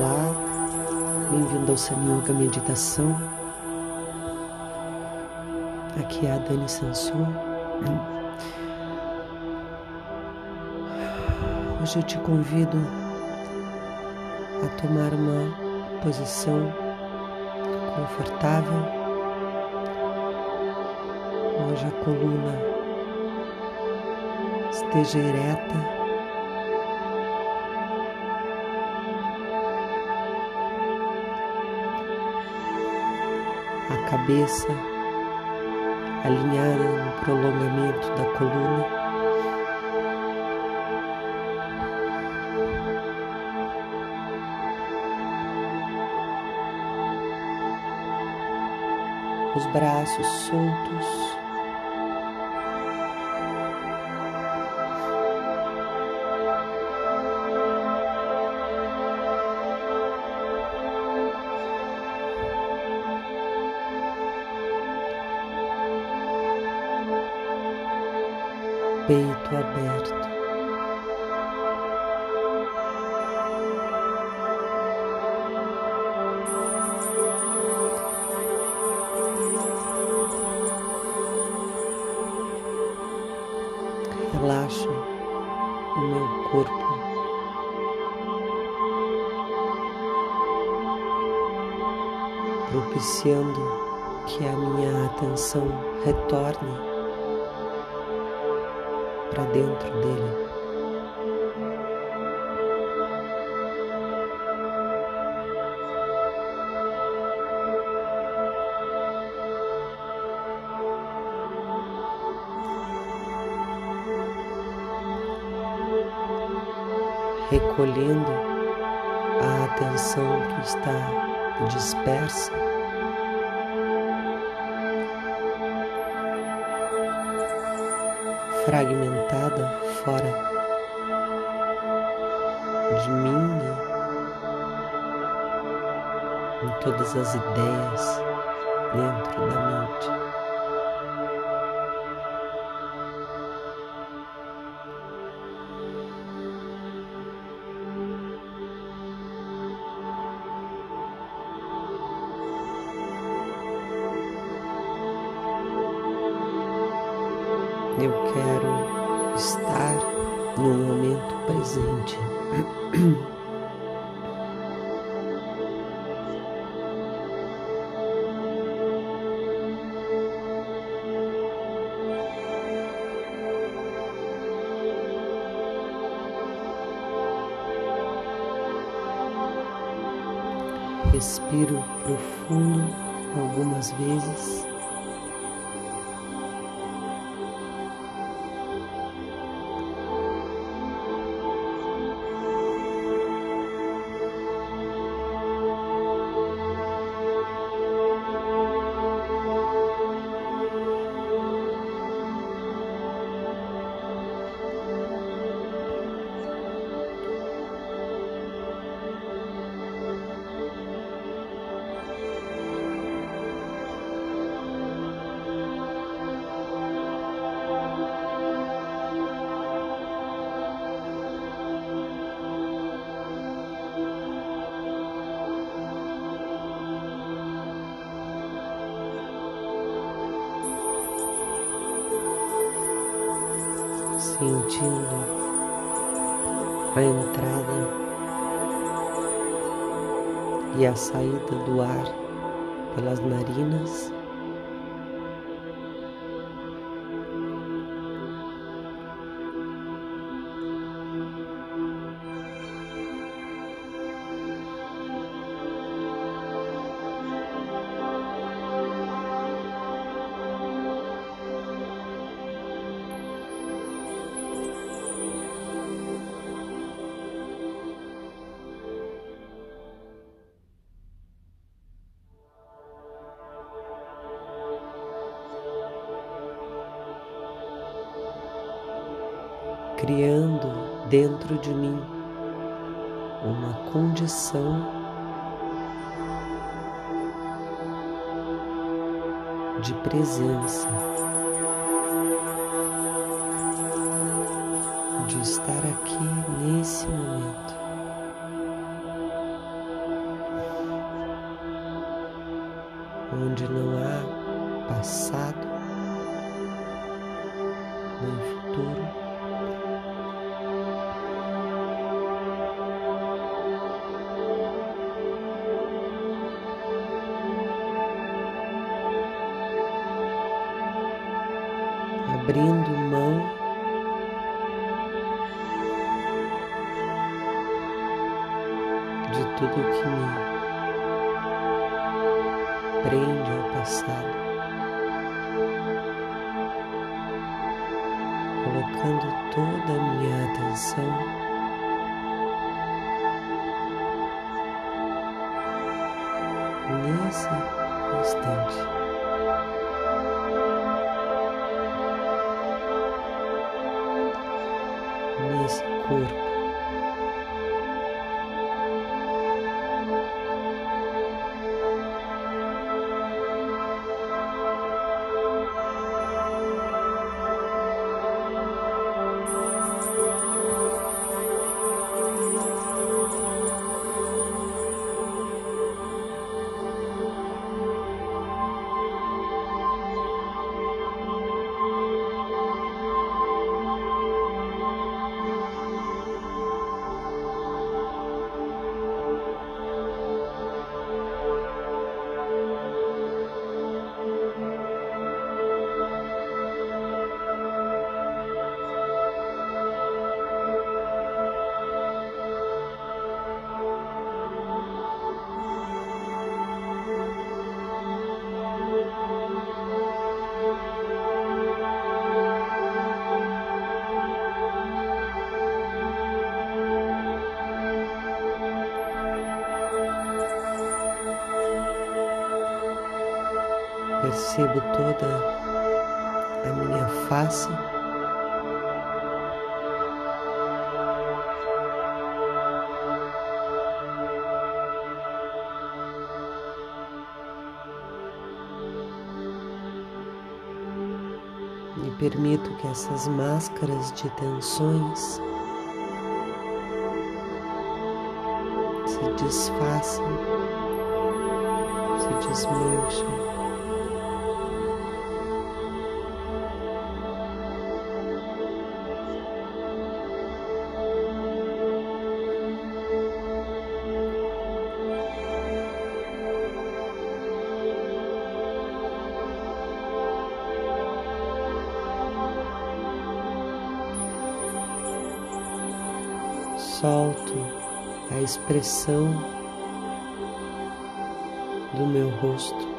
Olá, bem-vindo ao Sun Yoga Meditação. Aqui é a Dani Sanson. Hoje eu te convido a tomar uma posição confortável, onde a coluna esteja ereta. Cabeça alinhada no prolongamento da coluna. Os braços soltos. Atenção retorne para dentro dele. Recolhendo a atenção que está dispersa fragmentada fora de mim, né? em todas as ideias dentro no momento presente. Respiro profundo algumas vezes. Sentindo a entrada e a saída do ar pelas narinas. Criando dentro de mim uma condição de presença, de estar aqui nesse momento. Abrindo mão. De tudo que me prende ao passado, colocando toda a minha atenção percebo toda a minha face. E permito que essas máscaras de tensões se desfaçam, se desmanchem. Expressão do meu rosto.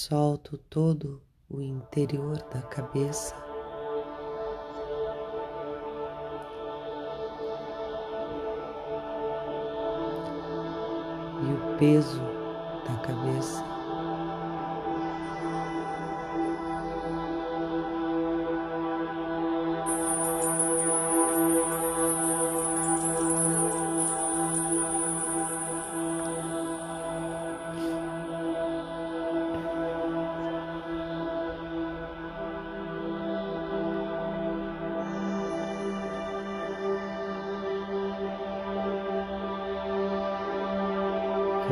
Solto todo o interior da cabeça. E o peso da cabeça.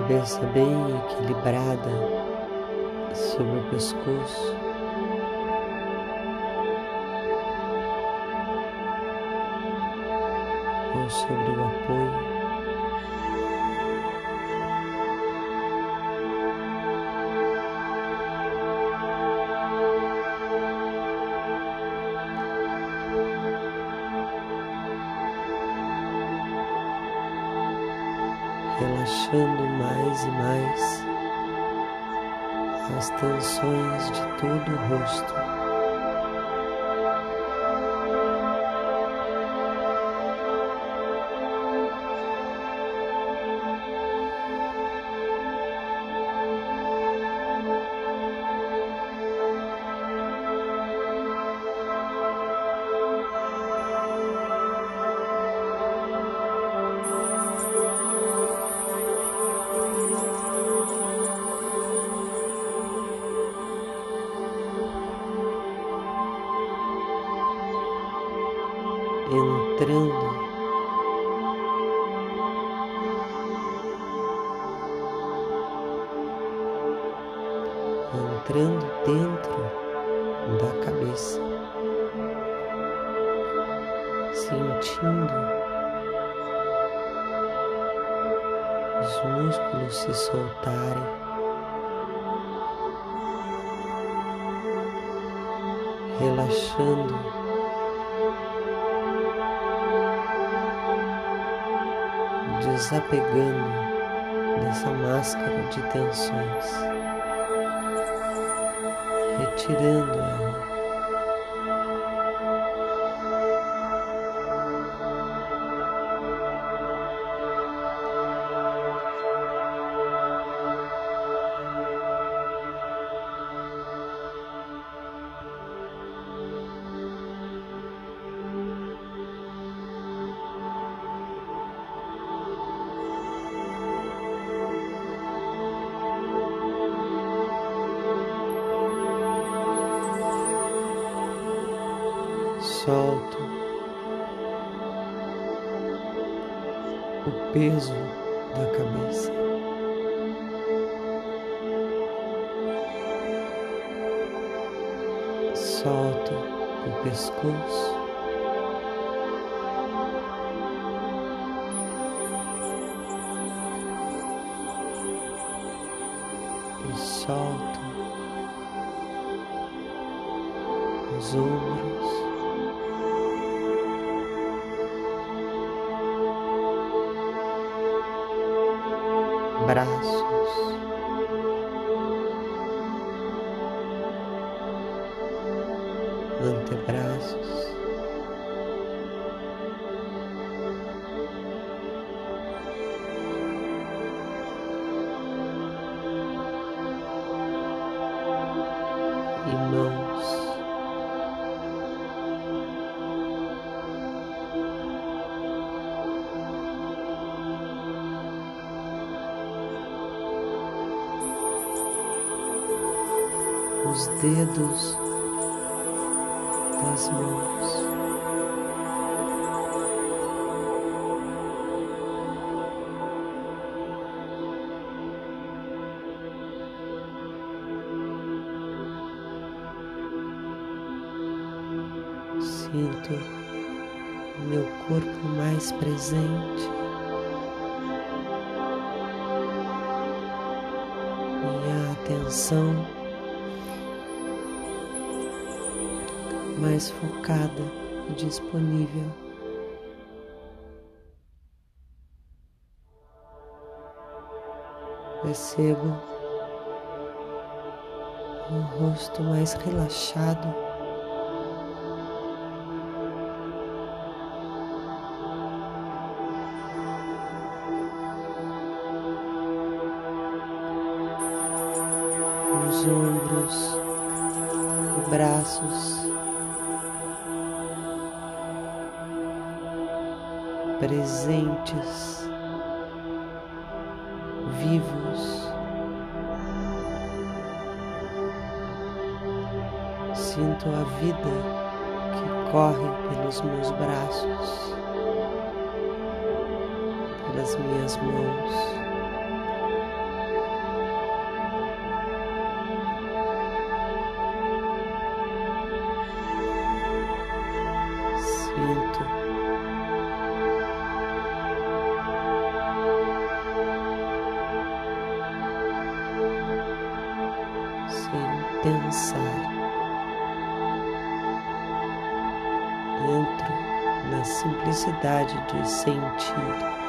Cabeça bem equilibrada sobre o pescoço. Ou sobre o apoio. Relaxando desapegando dessa máscara de tensões, retirando ela. Solto o pescoço. Os dedos das mãos. Sinto meu corpo mais presente. Minha atenção mais focada e disponível. Percebo um rosto mais relaxado. Presentes, vivos. Sinto a vida que corre pelos meus braços, pelas minhas mãos, pensar. Entro na simplicidade de sentir.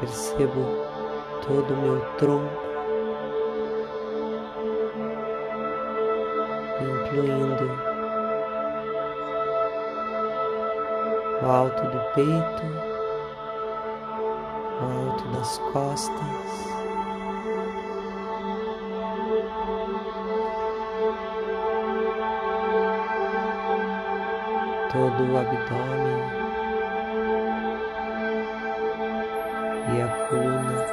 Percebo todo o meu tronco, incluindo o alto do peito, o alto das costas. Todo o abdômen. E a coluna.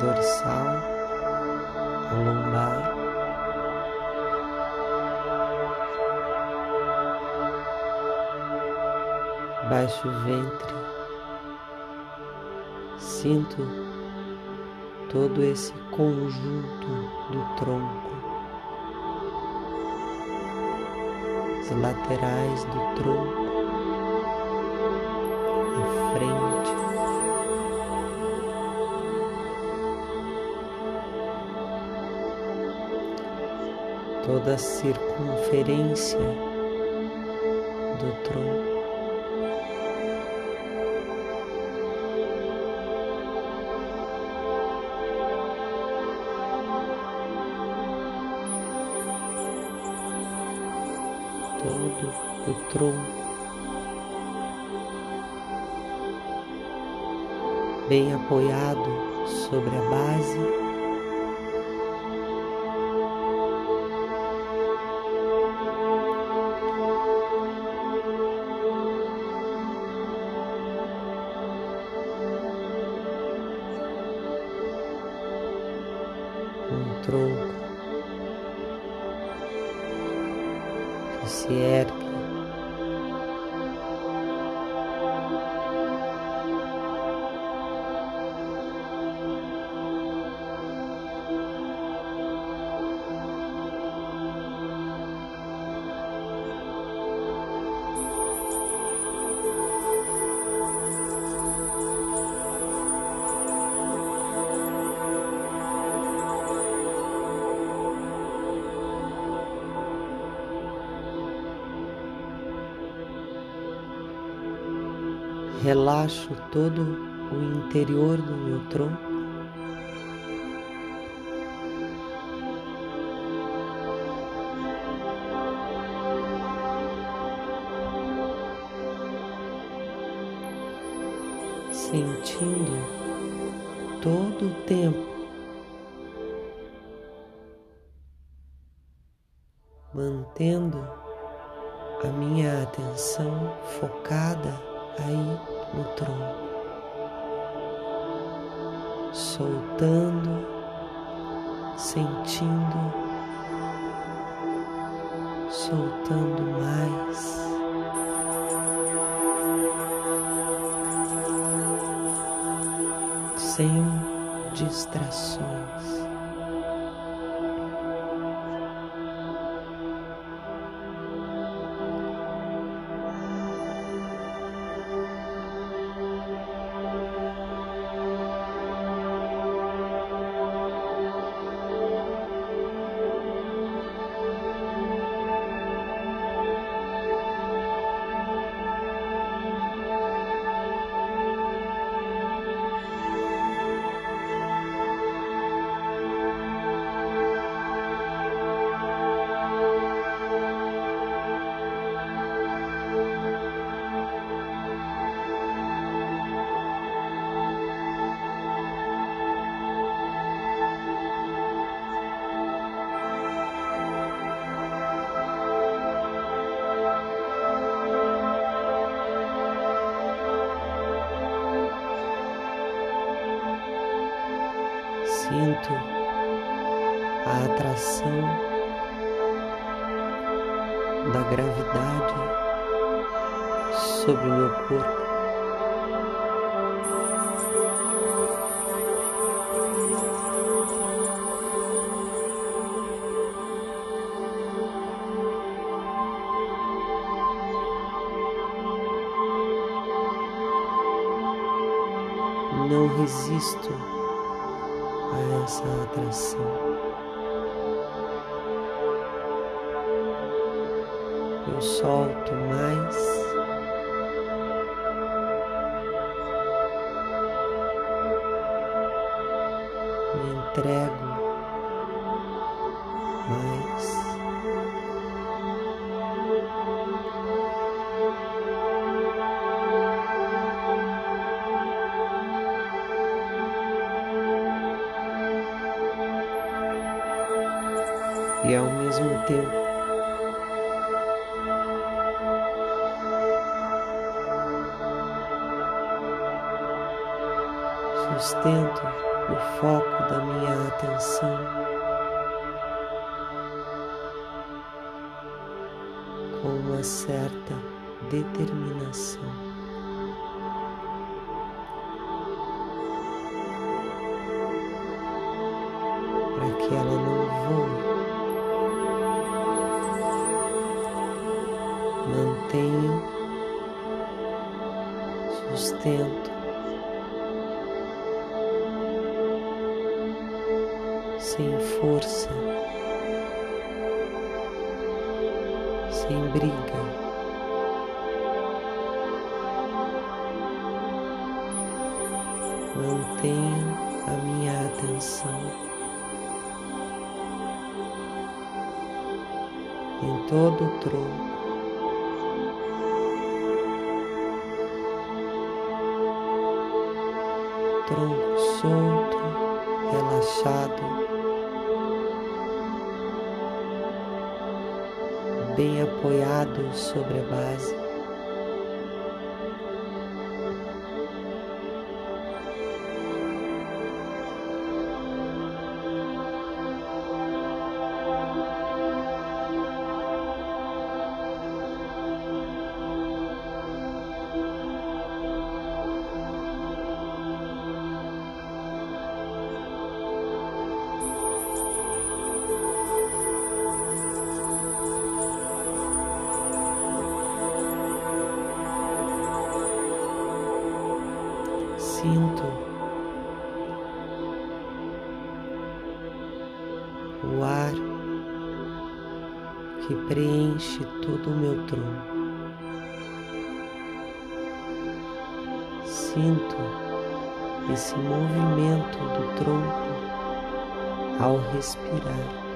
Dorsal, a lombar. Baixo ventre. Sinto todo esse conjunto do tronco. Laterais do tronco. Frente. Toda a circunferência do tronco. todo o tronco. Bem apoiado sobre a base. Um tronco que se ergue relaxo todo o interior do meu tronco. Sentindo todo o tempo mantendo a minha atenção focada aí no tronco, soltando, sentindo, soltando mais. Sem distrações. Gravidade sobre o meu corpo. E ao mesmo tempo sustento o foco da minha atenção com uma certa determinação. Mantenho a minha atenção em todo o tronco. tronco solto, relaxado, bem apoiado sobre a base. Sinto o ar que preenche todo o meu tronco. Sinto esse movimento do tronco ao respirar.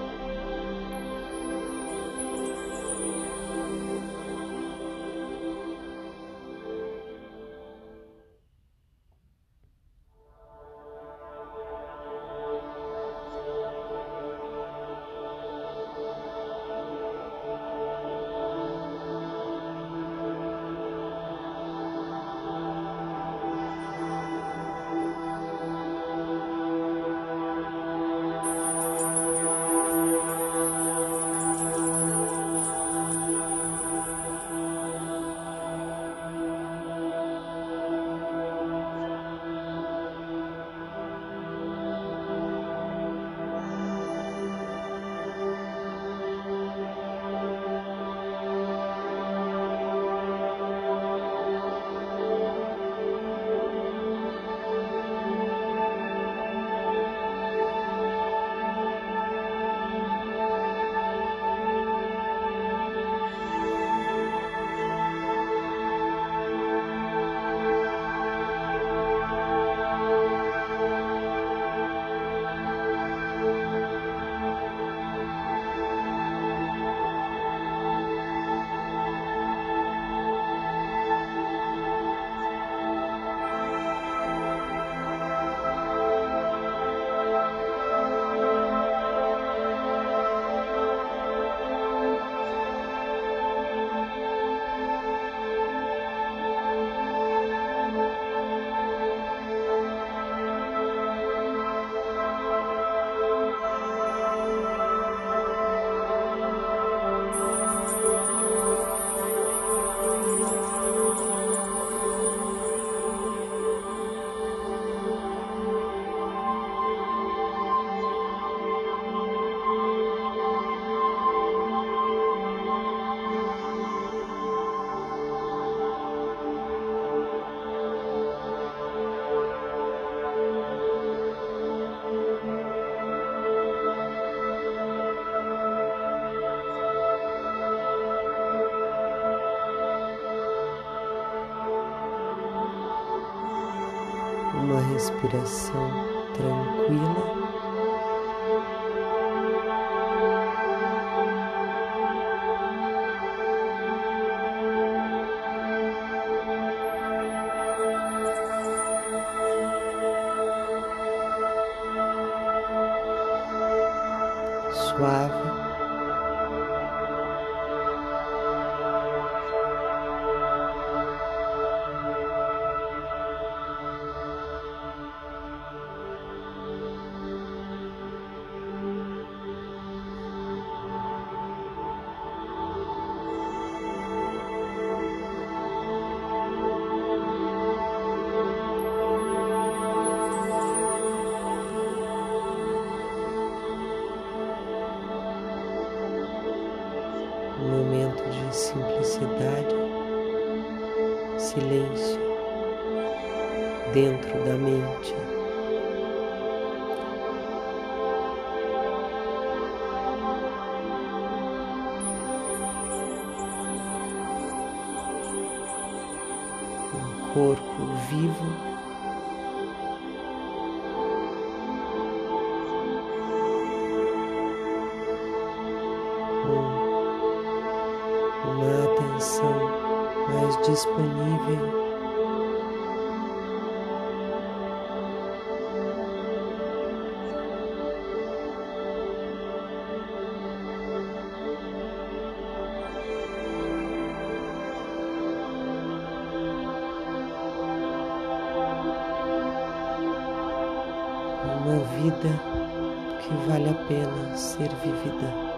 Respiração tranquila. Silêncio dentro da mente. Um corpo vivo vida que vale a pena ser vivida.